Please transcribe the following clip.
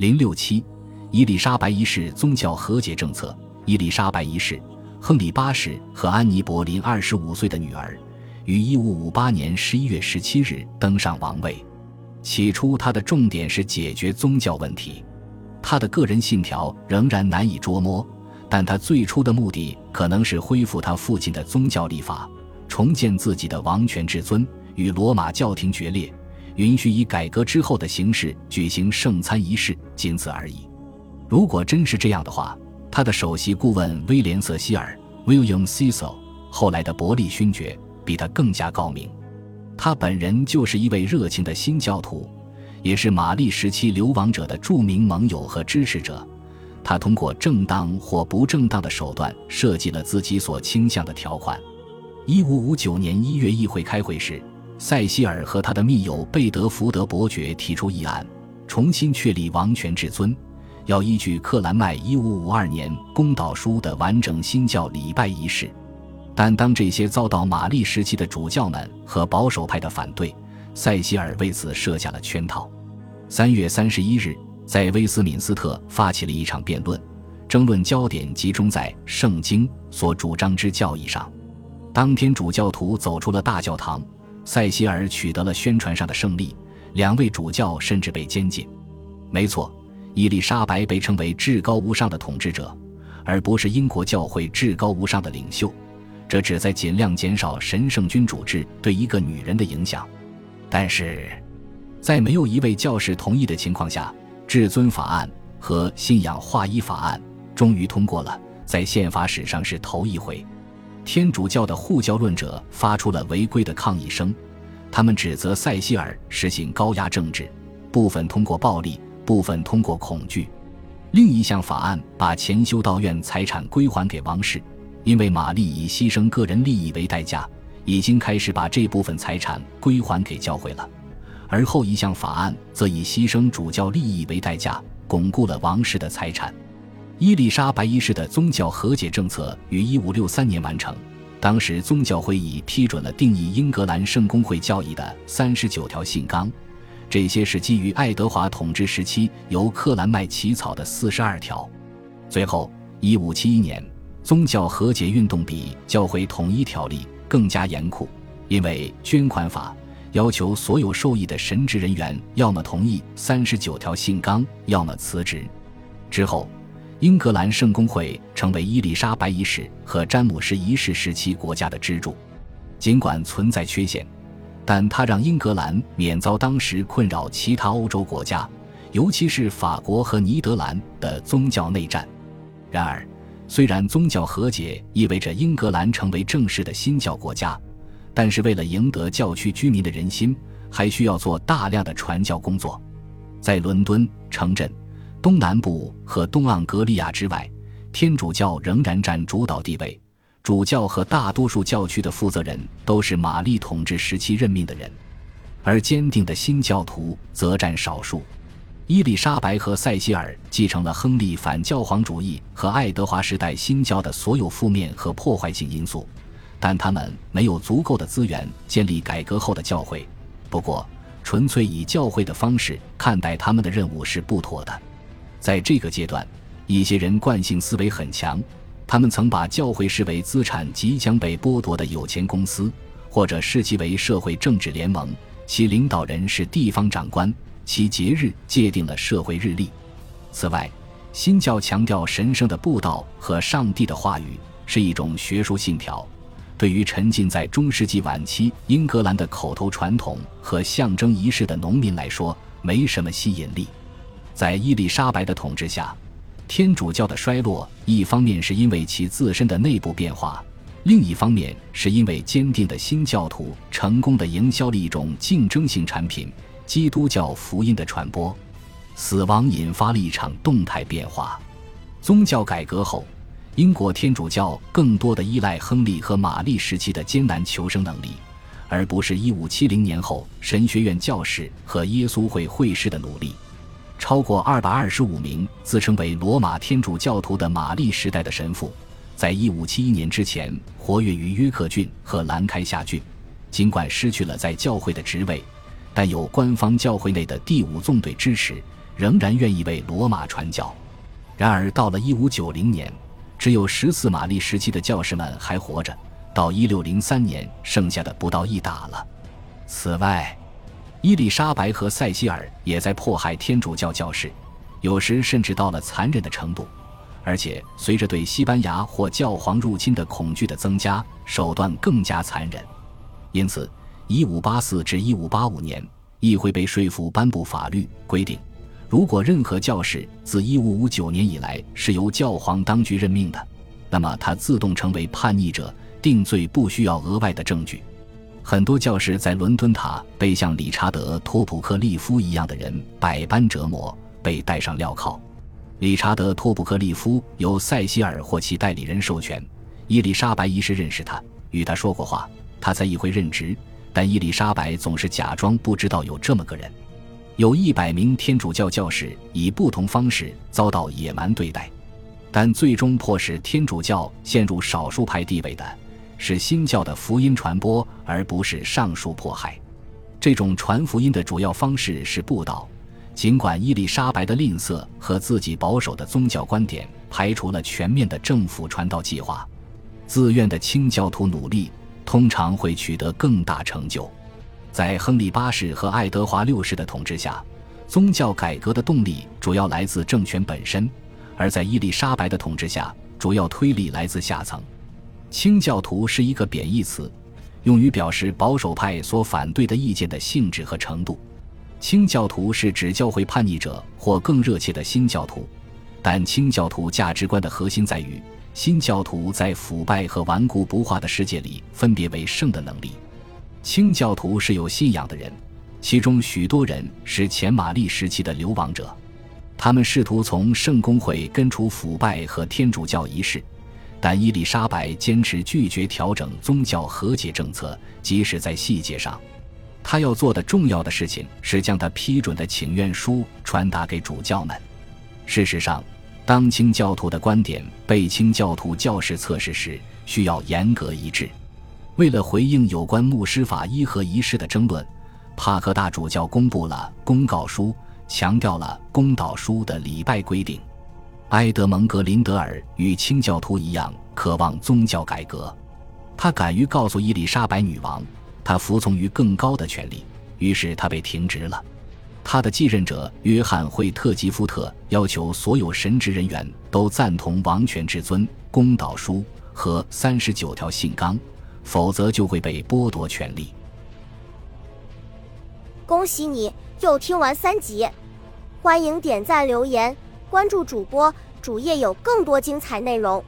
零六七，伊丽莎白一世宗教和解政策。伊丽莎白一世，亨利八世和安妮·博林二十五岁的女儿，于一五五八年十一月十七日登上王位。起初，他的重点是解决宗教问题，他的个人信条仍然难以捉摸，但他最初的目的可能是恢复他父亲的宗教立法，重建自己的王权至尊，与罗马教廷决裂，允许以改革之后的形式举行圣餐仪式，仅此而已。如果真是这样的话，他的首席顾问威廉·瑟希尔 （William Cecil） 后来的伯利勋爵比他更加高明。他本人就是一位热情的新教徒，也是玛丽时期流亡者的著名盟友和支持者。他通过正当或不正当的手段设计了自己所倾向的条款。一五五九年一月议会开会时，塞西尔和他的密友贝德福德伯爵提出议案，重新确立王权至尊，要依据克兰麦一五五二年公祷书的完整新教礼拜仪式。但当这些遭到玛丽时期的主教们和保守派的反对，塞西尔为此设下了圈套。三月三十一日，在威斯敏斯特发起了一场辩论，争论焦点集中在圣经所主张之教义上。当天，主教徒走出了大教堂，塞西尔取得了宣传上的胜利，两位主教甚至被监禁。没错，伊丽莎白被称为至高无上的统治者，而不是英国教会至高无上的领袖。这旨在尽量减少神圣君主制对一个女人的影响，但是，在没有一位教士同意的情况下，至尊法案和信仰划一法案终于通过了，在宪法史上是头一回。天主教的护教论者发出了违规的抗议声，他们指责塞西尔实行高压政治，部分通过暴力，部分通过恐惧。另一项法案把前修道院财产归还给王室。因为玛丽以牺牲个人利益为代价，已经开始把这部分财产归还给教会了，而后一项法案则以牺牲主教利益为代价，巩固了王室的财产。伊丽莎白一世的宗教和解政策于1563年完成，当时宗教会议批准了定义英格兰圣公会教义的三十九条信纲，这些是基于爱德华统治时期由克兰麦起草的四十二条。最后，1571年。宗教和解运动比教会统一条例更加严酷，因为捐款法要求所有受益的神职人员要么同意三十九条信纲，要么辞职。之后，英格兰圣公会成为伊丽莎白一世和詹姆士一世时期国家的支柱。尽管存在缺陷，但它让英格兰免遭当时困扰其他欧洲国家，尤其是法国和尼德兰的宗教内战。然而，虽然宗教和解意味着英格兰成为正式的新教国家，但是为了赢得教区居民的人心，还需要做大量的传教工作。在伦敦城镇、东南部和东盎格利亚之外，天主教仍然占主导地位。主教和大多数教区的负责人都是玛丽统治时期任命的人，而坚定的新教徒则占少数。伊丽莎白和塞西尔继承了亨利反教皇主义和爱德华时代新教的所有负面和破坏性因素，但他们没有足够的资源建立改革后的教会。不过，纯粹以教会的方式看待他们的任务是不妥的。在这个阶段，一些人惯性思维很强，他们曾把教会视为资产即将被剥夺的有钱公司，或者视其为社会政治联盟，其领导人是地方长官。其节日界定了社会日历。此外，新教强调神圣的布道和上帝的话语是一种学术信条，对于沉浸在中世纪晚期英格兰的口头传统和象征仪式的农民来说没什么吸引力。在伊丽莎白的统治下，天主教的衰落一方面是因为其自身的内部变化，另一方面是因为坚定的新教徒成功的营销了一种竞争性产品。基督教福音的传播，死亡引发了一场动态变化。宗教改革后，英国天主教更多的依赖亨利和玛丽时期的艰难求生能力，而不是1570年后神学院教士和耶稣会会士的努力。超过225名自称为罗马天主教徒的玛丽时代的神父，在1571年之前活跃于约克郡和兰开夏郡，尽管失去了在教会的职位。但有官方教会内的第五纵队支持，仍然愿意为罗马传教。然而，到了一五九零年，只有十四玛丽时期的教士们还活着；到一六零三年，剩下的不到一打了。此外，伊丽莎白和塞西尔也在迫害天主教教士，有时甚至到了残忍的程度。而且，随着对西班牙或教皇入侵的恐惧的增加，手段更加残忍。因此，一五八四至一五八五年，议会被说服颁布法律规定。如果任何教士自1559年以来是由教皇当局任命的，那么他自动成为叛逆者，定罪不需要额外的证据。很多教士在伦敦塔被像理查德·托普克利夫一样的人百般折磨，被戴上镣铐。理查德·托普克利夫由塞西尔或其代理人授权，伊丽莎白一世认识他，与他说过话。他在议会任职，但伊丽莎白总是假装不知道有这么个人。有一百名天主教教士以不同方式遭到野蛮对待，但最终迫使天主教陷入少数派地位的是新教的福音传播，而不是上述迫害。这种传福音的主要方式是布道。尽管伊丽莎白的吝啬和自己保守的宗教观点排除了全面的政府传道计划，自愿的清教徒努力通常会取得更大成就。在亨利八世和爱德华六世的统治下，宗教改革的动力主要来自政权本身；而在伊丽莎白的统治下，主要推力来自下层。清教徒是一个贬义词，用于表示保守派所反对的意见的性质和程度。清教徒是指教会叛逆者或更热切的新教徒，但清教徒价值观的核心在于新教徒在腐败和顽固不化的世界里分别为圣的能力。清教徒是有信仰的人，其中许多人是前玛丽时期的流亡者，他们试图从圣公会根除腐败和天主教仪式，但伊丽莎白坚持拒绝调整宗教和解政策，即使在细节上，他要做的重要的事情是将他批准的请愿书传达给主教们。事实上，当清教徒的观点被清教徒教士测试时，需要严格一致。为了回应有关牧师法伊和仪式的争论，帕克大主教公布了公告书，强调了公祷书的礼拜规定。埃德蒙·格林德尔与清教徒一样，渴望宗教改革。他敢于告诉伊丽莎白女王，他服从于更高的权力，于是他被停职了。他的继任者约翰·惠特吉夫特要求所有神职人员都赞同王权至尊公祷书和三十九条信纲。否则就会被剥夺权利。恭喜你又听完三集，欢迎点赞、留言、关注主播，主页有更多精彩内容。